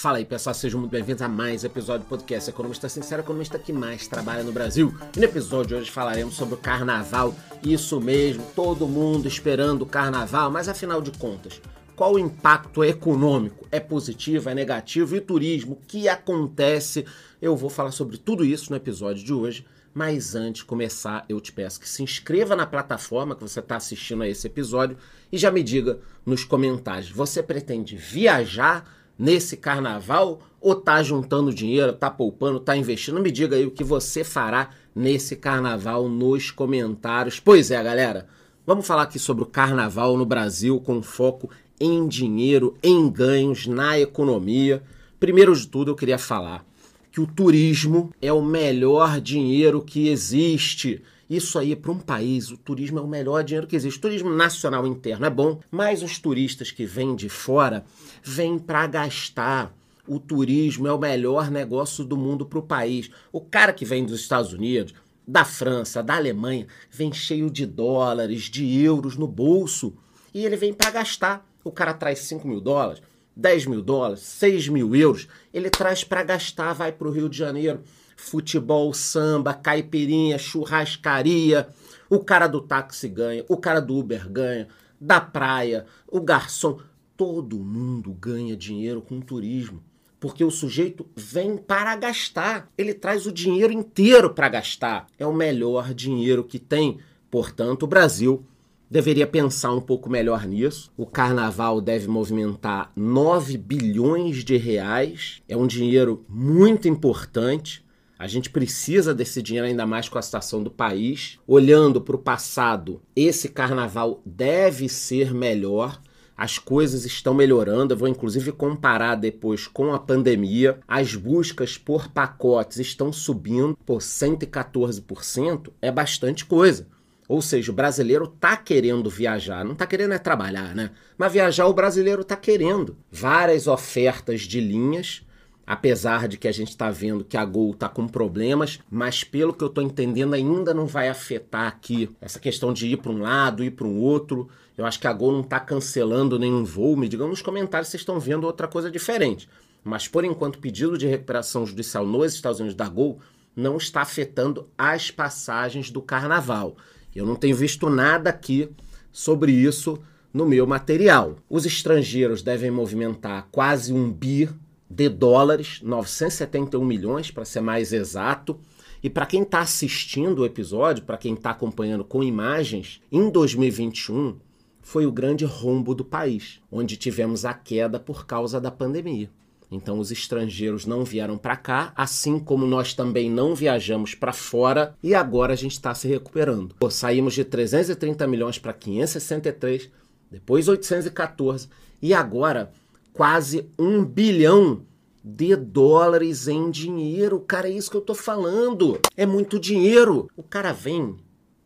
Fala aí, pessoal, sejam muito bem-vindos a mais episódio do podcast Economista Sincero, economista que mais trabalha no Brasil. E no episódio de hoje falaremos sobre o carnaval. Isso mesmo, todo mundo esperando o carnaval, mas afinal de contas, qual o impacto econômico? É positivo, é negativo? E o turismo? O que acontece? Eu vou falar sobre tudo isso no episódio de hoje. Mas antes de começar, eu te peço que se inscreva na plataforma que você está assistindo a esse episódio e já me diga nos comentários: você pretende viajar nesse carnaval ou tá juntando dinheiro, tá poupando, tá investindo? Me diga aí o que você fará nesse carnaval nos comentários. Pois é, galera, vamos falar aqui sobre o carnaval no Brasil com foco em dinheiro, em ganhos, na economia. Primeiro de tudo, eu queria falar que o turismo é o melhor dinheiro que existe. Isso aí, para um país, o turismo é o melhor dinheiro que existe. Turismo nacional interno é bom, mas os turistas que vêm de fora vêm para gastar. O turismo é o melhor negócio do mundo para o país. O cara que vem dos Estados Unidos, da França, da Alemanha, vem cheio de dólares, de euros no bolso e ele vem para gastar. O cara traz 5 mil dólares, 10 mil dólares, 6 mil euros, ele traz para gastar, vai para o Rio de Janeiro futebol, samba, caipirinha, churrascaria. O cara do táxi ganha, o cara do Uber ganha, da praia, o garçom. Todo mundo ganha dinheiro com turismo. Porque o sujeito vem para gastar. Ele traz o dinheiro inteiro para gastar. É o melhor dinheiro que tem. Portanto, o Brasil deveria pensar um pouco melhor nisso. O carnaval deve movimentar 9 bilhões de reais. É um dinheiro muito importante. A gente precisa desse dinheiro ainda mais com a situação do país. Olhando para o passado, esse carnaval deve ser melhor. As coisas estão melhorando. Eu vou inclusive comparar depois com a pandemia. As buscas por pacotes estão subindo por 114%. É bastante coisa. Ou seja, o brasileiro tá querendo viajar, não tá querendo é trabalhar, né? Mas viajar o brasileiro tá querendo. Várias ofertas de linhas apesar de que a gente está vendo que a Gol está com problemas, mas pelo que eu estou entendendo ainda não vai afetar aqui essa questão de ir para um lado, ir para um outro. Eu acho que a Gol não está cancelando nenhum voo. Me digam nos comentários se vocês estão vendo outra coisa diferente. Mas por enquanto, pedido de recuperação judicial nos Estados Unidos da Gol não está afetando as passagens do carnaval. Eu não tenho visto nada aqui sobre isso no meu material. Os estrangeiros devem movimentar quase um bi de dólares, 971 milhões para ser mais exato. E para quem está assistindo o episódio, para quem está acompanhando com imagens, em 2021 foi o grande rombo do país, onde tivemos a queda por causa da pandemia. Então os estrangeiros não vieram para cá, assim como nós também não viajamos para fora e agora a gente está se recuperando. Pô, saímos de 330 milhões para 563, depois 814 e agora quase um bilhão de dólares em dinheiro. Cara, é isso que eu tô falando. É muito dinheiro. O cara vem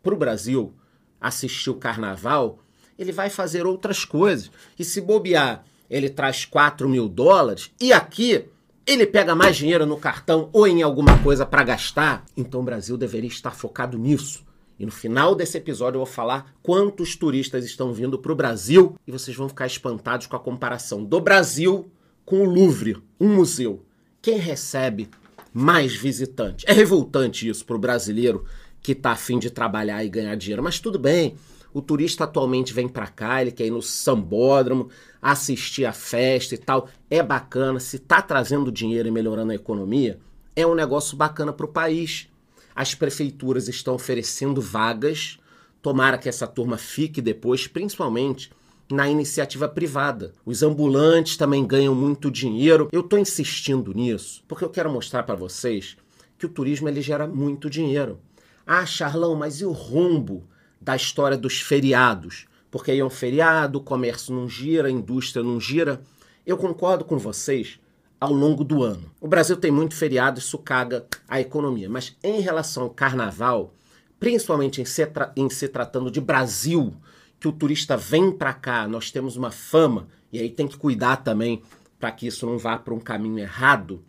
pro Brasil assistir o carnaval, ele vai fazer outras coisas. E se bobear, ele traz 4 mil dólares e aqui ele pega mais dinheiro no cartão ou em alguma coisa para gastar. Então o Brasil deveria estar focado nisso. E no final desse episódio eu vou falar quantos turistas estão vindo para o Brasil e vocês vão ficar espantados com a comparação do Brasil com o Louvre, um museu. Quem recebe mais visitantes? É revoltante isso para o brasileiro que está afim de trabalhar e ganhar dinheiro, mas tudo bem. O turista atualmente vem para cá, ele quer ir no sambódromo, assistir a festa e tal. É bacana, se está trazendo dinheiro e melhorando a economia, é um negócio bacana para o país as prefeituras estão oferecendo vagas. Tomara que essa turma fique depois, principalmente na iniciativa privada. Os ambulantes também ganham muito dinheiro. Eu estou insistindo nisso porque eu quero mostrar para vocês que o turismo ele gera muito dinheiro. Ah, Charlão, mas e o rombo da história dos feriados? Porque aí é um feriado, o comércio não gira, a indústria não gira. Eu concordo com vocês ao longo do ano. O Brasil tem muito feriado, isso caga a economia. Mas em relação ao carnaval, principalmente em se, em se tratando de Brasil, que o turista vem para cá, nós temos uma fama, e aí tem que cuidar também para que isso não vá para um caminho errado.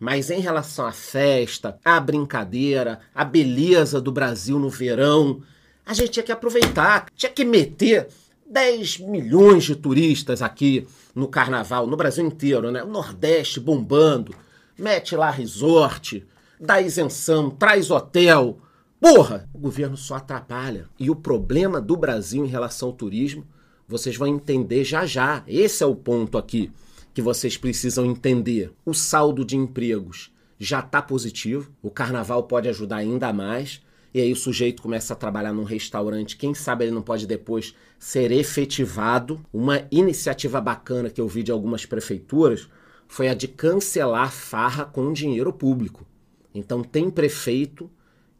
Mas em relação à festa, à brincadeira, à beleza do Brasil no verão, a gente tinha que aproveitar, tinha que meter 10 milhões de turistas aqui no carnaval, no Brasil inteiro, né? O Nordeste bombando, mete lá resort, dá isenção, traz hotel. Porra, o governo só atrapalha. E o problema do Brasil em relação ao turismo, vocês vão entender já já. Esse é o ponto aqui que vocês precisam entender. O saldo de empregos já está positivo, o carnaval pode ajudar ainda mais. E aí o sujeito começa a trabalhar num restaurante, quem sabe ele não pode depois ser efetivado. Uma iniciativa bacana que eu vi de algumas prefeituras foi a de cancelar farra com dinheiro público. Então tem prefeito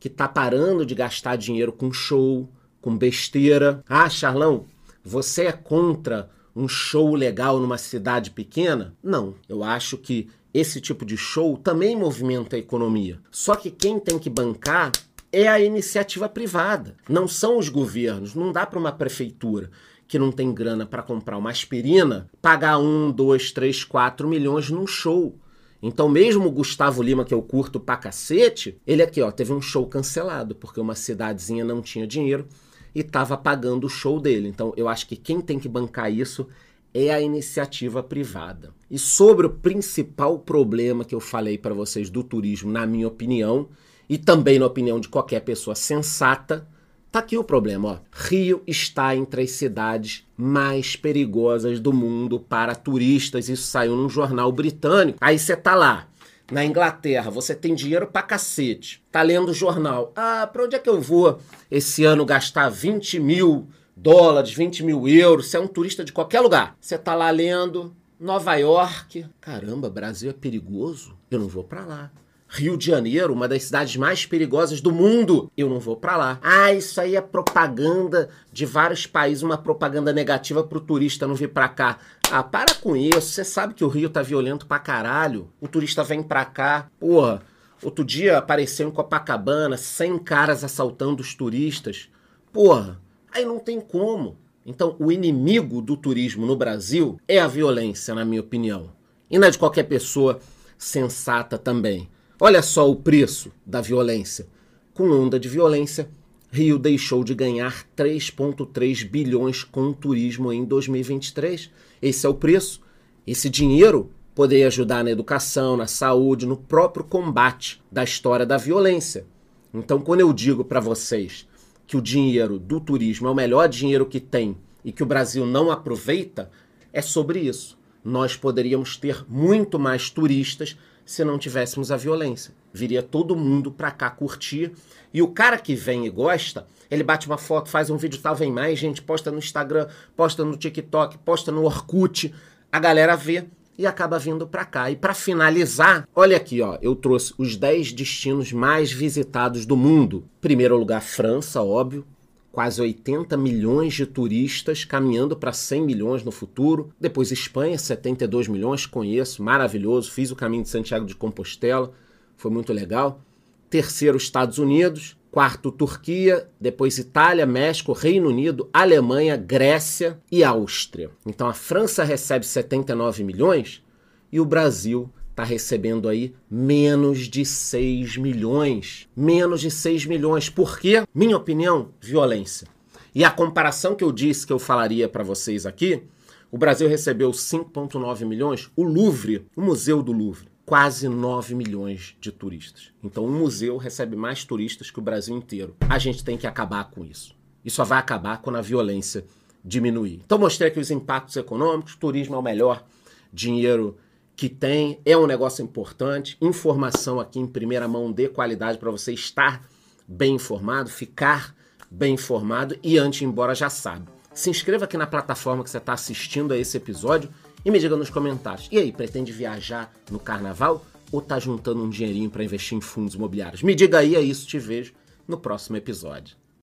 que tá parando de gastar dinheiro com show, com besteira. Ah, Charlão, você é contra um show legal numa cidade pequena? Não. Eu acho que esse tipo de show também movimenta a economia. Só que quem tem que bancar é a iniciativa privada, não são os governos. Não dá para uma prefeitura que não tem grana para comprar uma aspirina pagar um, dois, três, quatro milhões num show. Então, mesmo o Gustavo Lima, que eu curto pra cacete, ele aqui, ó, teve um show cancelado, porque uma cidadezinha não tinha dinheiro e estava pagando o show dele. Então, eu acho que quem tem que bancar isso é a iniciativa privada. E sobre o principal problema que eu falei para vocês do turismo, na minha opinião, e também na opinião de qualquer pessoa sensata, tá aqui o problema, ó. Rio está entre as cidades mais perigosas do mundo para turistas. Isso saiu num jornal britânico. Aí você tá lá, na Inglaterra, você tem dinheiro pra cacete, tá lendo o jornal. Ah, pra onde é que eu vou esse ano gastar 20 mil dólares, 20 mil euros? Você é um turista de qualquer lugar. Você tá lá lendo Nova York. Caramba, Brasil é perigoso? Eu não vou pra lá. Rio de Janeiro, uma das cidades mais perigosas do mundo. Eu não vou para lá. Ah, isso aí é propaganda de vários países, uma propaganda negativa pro turista não vir para cá. Ah, para com isso. Você sabe que o Rio tá violento pra caralho. O turista vem pra cá. Porra, outro dia apareceu em Copacabana 100 caras assaltando os turistas. Porra, aí não tem como. Então, o inimigo do turismo no Brasil é a violência, na minha opinião. E não é de qualquer pessoa sensata também. Olha só o preço da violência. Com onda de violência, Rio deixou de ganhar 3,3 bilhões com o turismo em 2023. Esse é o preço. Esse dinheiro poderia ajudar na educação, na saúde, no próprio combate da história da violência. Então, quando eu digo para vocês que o dinheiro do turismo é o melhor dinheiro que tem e que o Brasil não aproveita, é sobre isso. Nós poderíamos ter muito mais turistas se não tivéssemos a violência. Viria todo mundo pra cá curtir. E o cara que vem e gosta, ele bate uma foto, faz um vídeo tal, vem mais gente, posta no Instagram, posta no TikTok, posta no Orkut. A galera vê e acaba vindo para cá. E para finalizar, olha aqui, ó, eu trouxe os 10 destinos mais visitados do mundo. Primeiro lugar, França, óbvio quase 80 milhões de turistas caminhando para 100 milhões no futuro. Depois Espanha, 72 milhões, conheço, maravilhoso, fiz o caminho de Santiago de Compostela, foi muito legal. Terceiro, Estados Unidos. Quarto, Turquia, depois Itália, México, Reino Unido, Alemanha, Grécia e Áustria. Então a França recebe 79 milhões e o Brasil está recebendo aí menos de 6 milhões. Menos de 6 milhões. Por quê? Minha opinião, violência. E a comparação que eu disse que eu falaria para vocês aqui, o Brasil recebeu 5,9 milhões, o Louvre, o Museu do Louvre, quase 9 milhões de turistas. Então, um museu recebe mais turistas que o Brasil inteiro. A gente tem que acabar com isso. E só vai acabar quando a violência diminuir. Então, mostrei aqui os impactos econômicos: turismo é o melhor, dinheiro que tem, é um negócio importante. Informação aqui em primeira mão de qualidade para você estar bem informado, ficar bem informado e antes embora já sabe. Se inscreva aqui na plataforma que você está assistindo a esse episódio e me diga nos comentários. E aí, pretende viajar no carnaval ou tá juntando um dinheirinho para investir em fundos imobiliários? Me diga aí, é isso, te vejo no próximo episódio.